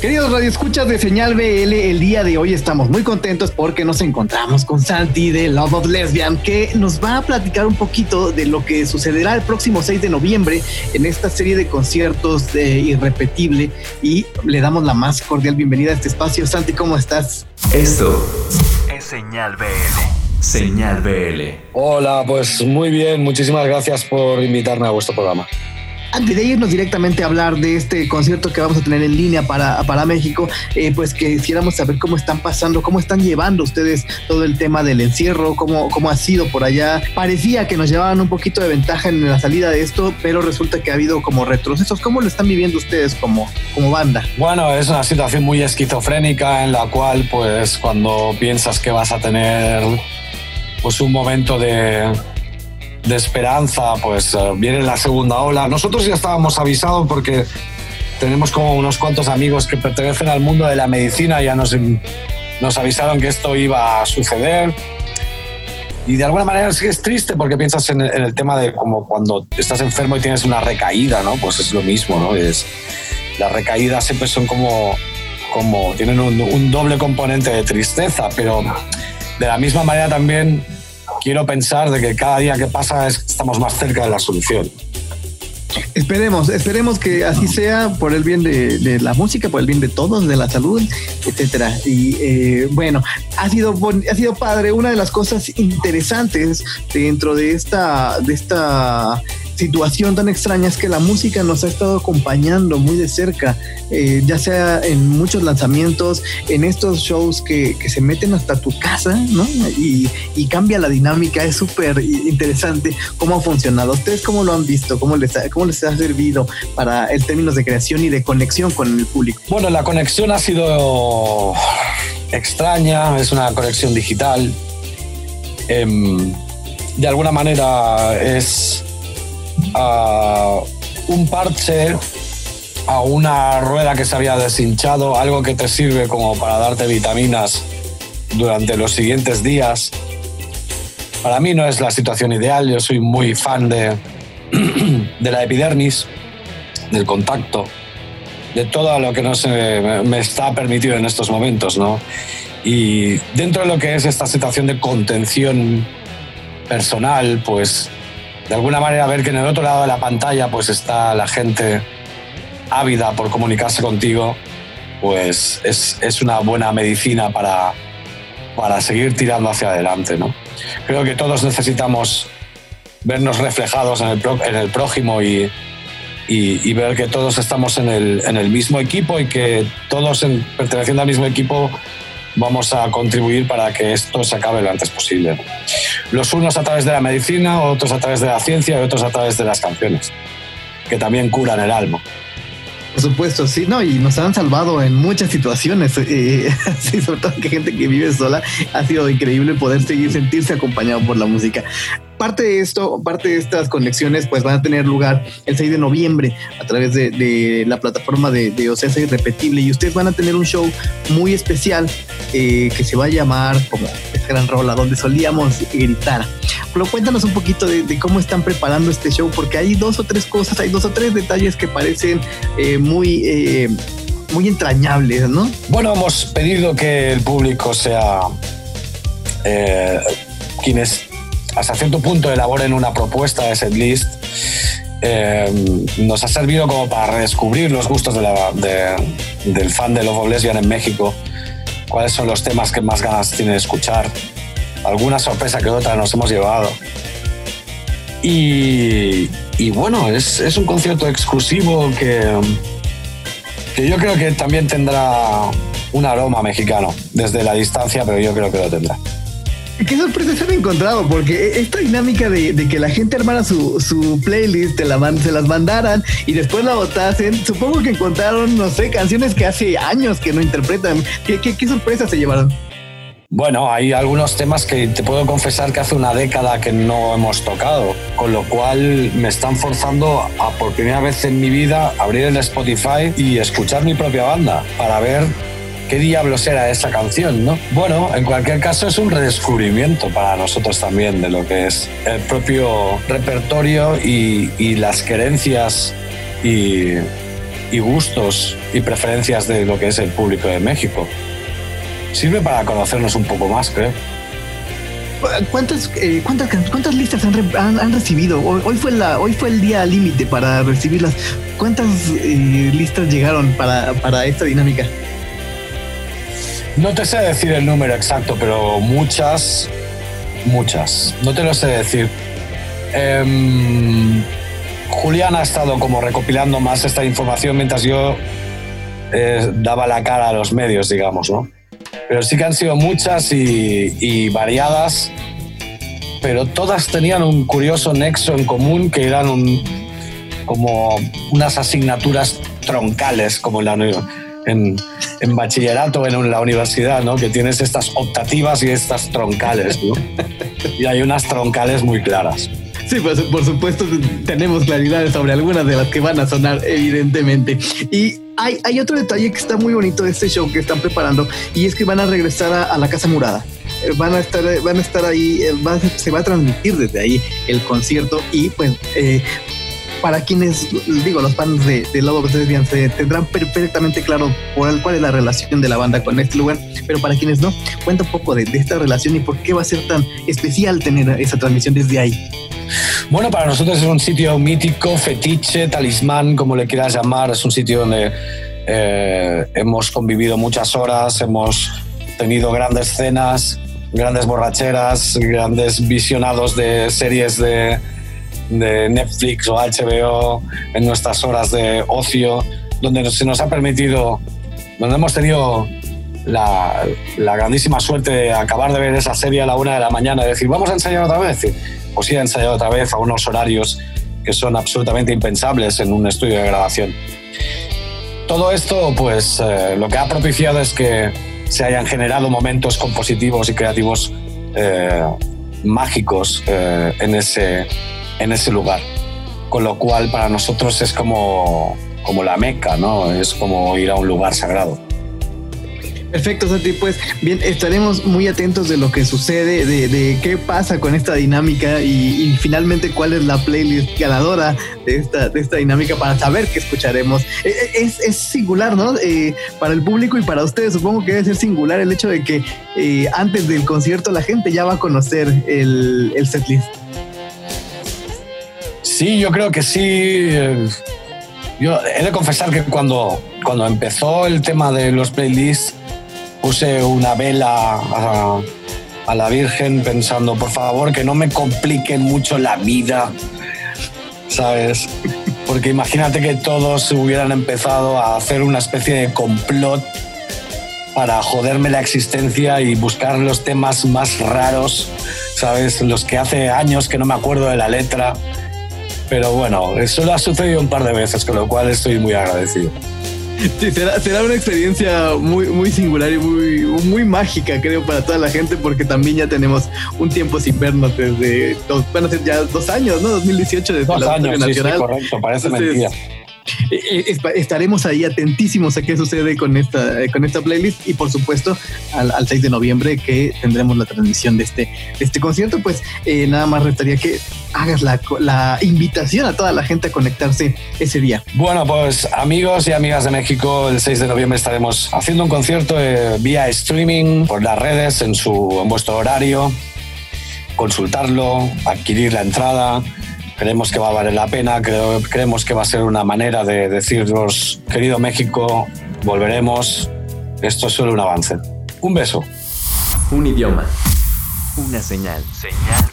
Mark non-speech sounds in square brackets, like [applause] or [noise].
Queridos radioescuchas de Señal BL, el día de hoy estamos muy contentos porque nos encontramos con Santi de Love of Lesbian, que nos va a platicar un poquito de lo que sucederá el próximo 6 de noviembre en esta serie de conciertos de Irrepetible. Y le damos la más cordial bienvenida a este espacio. Santi, ¿cómo estás? Esto es Señal BL. Señal BL. Hola, pues muy bien. Muchísimas gracias por invitarme a vuestro programa. Antes de irnos directamente a hablar de este concierto que vamos a tener en línea para, para México, eh, pues quisiéramos saber cómo están pasando, cómo están llevando ustedes todo el tema del encierro, cómo, cómo ha sido por allá. Parecía que nos llevaban un poquito de ventaja en la salida de esto, pero resulta que ha habido como retrocesos. ¿Cómo lo están viviendo ustedes como, como banda? Bueno, es una situación muy esquizofrénica en la cual pues cuando piensas que vas a tener pues un momento de de esperanza, pues eh, viene la segunda ola. Nosotros ya estábamos avisados porque tenemos como unos cuantos amigos que pertenecen al mundo de la medicina, ya nos, nos avisaron que esto iba a suceder. Y de alguna manera sí es triste porque piensas en el, tema de como cuando estás enfermo y tienes una recaída, ¿no? Pues es lo mismo, ¿no? Es, las recaídas siempre son como, como tienen un, un doble componente de tristeza, pero de la misma manera también quiero pensar de que cada día que pasa estamos más cerca de la solución. Esperemos, esperemos que así sea por el bien de, la música, por el bien de todos, de la salud, etcétera. Y eh, bueno, ha sido ha sido padre. Una de las cosas interesantes dentro de esta de esta situación tan extraña es que la música nos ha estado acompañando muy de cerca, eh, ya sea en muchos lanzamientos, en estos shows que, se meten hasta tu casa, ¿no? Y, cambia la dinámica, es súper interesante cómo ha funcionado. ¿Ustedes cómo lo han visto? ¿Cómo les, ha, ¿Cómo les ha servido para el términos de creación y de conexión con el público? Bueno, la conexión ha sido extraña, es una conexión digital. Em, de alguna manera es a un parche a una rueda que se había deshinchado, algo que te sirve como para darte vitaminas durante los siguientes días. Para mí no es la situación ideal, yo soy muy fan de, [clears throat] de la epidermis, del contacto, de todo lo que no se me está permitido en estos momentos, ¿no? Y dentro de lo que es esta situación de contención personal, pues de alguna manera ver que en el otro lado de la pantalla pues está la gente ávida por comunicarse contigo, pues es, es una buena medicina para, para seguir tirando hacia adelante. ¿no? Creo que todos necesitamos vernos reflejados en el, en el prójimo y, y, ver que todos estamos en el, en el mismo equipo y que todos en, perteneciendo al mismo equipo vamos a contribuir para que esto se acabe lo antes posible. Los unos a través de la medicina, otros a través de la ciencia y otros a través de las canciones, que también curan el alma. Por supuesto, sí, no, y nos han salvado en muchas situaciones, eh, [laughs] sobre todo que gente que vive sola, ha sido increíble poder seguir sentirse acompañado por la música parte de esto, parte de estas conexiones, pues van a tener lugar el 6 de noviembre a través de, la plataforma de, de Ocesa Irrepetible y ustedes van a tener un show muy especial eh, que se va a llamar como gran rola donde solíamos gritar. Pero cuéntanos un poquito de, cómo están preparando este show porque hay dos o tres cosas, hay dos o tres detalles que parecen eh, muy... Eh, muy entrañables, ¿no? Bueno, hemos pedido que el público sea quienes hasta cierto punto elaboren una propuesta de setlist, eh, nos ha servido como para redescubrir los gustos del fan de Love of Lesbian en México, cuáles son los temas que más ganas tiene de escuchar, alguna sorpresa que otra nos hemos llevado. Y, bueno, es, es, un concierto exclusivo que, que yo creo que también tendrá un aroma mexicano desde la distancia, pero yo creo que lo tendrá. ¿Qué sorpresas han encontrado? Porque esta dinámica de, que la gente armara su, su playlist, te la, se las mandaran y después la votasen, supongo que encontraron, no sé, canciones que hace años que no interpretan. ¿Qué, qué, qué sorpresas se llevaron? Bueno, hay algunos temas que te puedo confesar que hace una década que no hemos tocado, con lo cual me están forzando a por primera vez en mi vida abrir el Spotify y escuchar mi propia banda para ver qué diablos era esa canción, ¿no? Bueno, en cualquier caso es un redescubrimiento para nosotros también de lo que es el propio repertorio y, las querencias y, gustos y preferencias de lo que es el público de México. Sirve para conocernos un poco más, creo. ¿Cuántas, eh, cuántas, cuántas listas han, han, recibido? Hoy, fue la, hoy fue el día límite para recibirlas. ¿Cuántas eh, listas llegaron para, para esta dinámica? No te sé decir el número exacto, pero muchas, muchas. No te lo sé decir. Eh, Julián ha estado como recopilando más esta información mientras yo eh, daba la cara a los medios, digamos, ¿no? Pero sí que han sido muchas y, variadas, pero todas tenían un curioso nexo en común que eran como unas asignaturas troncales, como en, en, bachillerato en la universidad, ¿no? Que tienes estas optativas y estas troncales, ¿no? Y hay unas troncales muy claras. Sí, pues por supuesto tenemos claridad sobre algunas de las que van a sonar, evidentemente. Y hay, hay otro detalle que está muy bonito de este show que están preparando y es que van a regresar a, la Casa Murada eh, van a estar van a estar ahí eh, se va a transmitir desde ahí el concierto y pues eh, para quienes digo los fans de, de Love of se tendrán perfectamente claro cuál, es la relación de la banda con este lugar pero para quienes no cuenta un poco de, de esta relación y por qué va a ser tan especial tener esa transmisión desde ahí bueno, para nosotros es un sitio mítico, fetiche, talismán, como le quieras llamar. Es un sitio donde eh, hemos convivido muchas horas, hemos tenido grandes cenas, grandes borracheras, grandes visionados de series de, Netflix o HBO en nuestras horas de ocio, donde se nos ha permitido, donde hemos tenido la, grandísima suerte de acabar de ver esa serie a la una de la mañana y decir, vamos a ensayar otra vez pues ir a ensayar otra vez a unos horarios que son absolutamente impensables en un estudio de grabación. Todo esto, pues, eh, lo que ha propiciado es que se hayan generado momentos compositivos y creativos eh, mágicos eh, en, ese, en ese lugar. Con lo cual, para nosotros es como, como la meca, ¿no? Es como ir a un lugar sagrado. Perfecto, Santi. Pues bien, estaremos muy atentos de lo que sucede, de, qué pasa con esta dinámica y, finalmente cuál es la playlist ganadora de esta, de esta dinámica para saber qué escucharemos. E, e, es, singular, ¿no? Eh, para el público y para ustedes, supongo que debe ser singular el hecho de que eh, antes del concierto la gente ya va a conocer el, el setlist. Sí, yo creo que sí. Yo he de confesar que cuando, cuando empezó el tema de los playlists, puse una vela a, la Virgen pensando, por favor, que no me compliquen mucho la vida, ¿sabes? Porque imagínate que todos hubieran empezado a hacer una especie de complot para joderme la existencia y buscar los temas más raros, ¿sabes? Los que hace años que no me acuerdo de la letra. Pero bueno, eso ha sucedido un par de veces, con lo cual estoy muy agradecido. Sí, será, una experiencia muy, muy singular y muy, muy mágica, creo, para toda la gente, porque también ya tenemos un tiempo sin vernos desde, dos, bueno, ya dos años, ¿no? 2018 desde dos la años, Nacional. Sí, correcto, parece mentira. Eh, eh, estaremos ahí atentísimos a qué sucede con esta, con esta playlist y por supuesto al, 6 de noviembre que tendremos la transmisión de este, este concierto, pues eh, nada más restaría que hagas la, la, invitación a toda la gente a conectarse ese día. Bueno, pues amigos y amigas de México, el 6 de noviembre estaremos haciendo un concierto vía streaming por las redes en, su, en vuestro horario, consultarlo, adquirir la entrada creemos que va a valer la pena, creo, creemos que va a ser una manera de deciros, querido México, volveremos, esto es solo un avance. Un beso. Un idioma. Una señal. Señal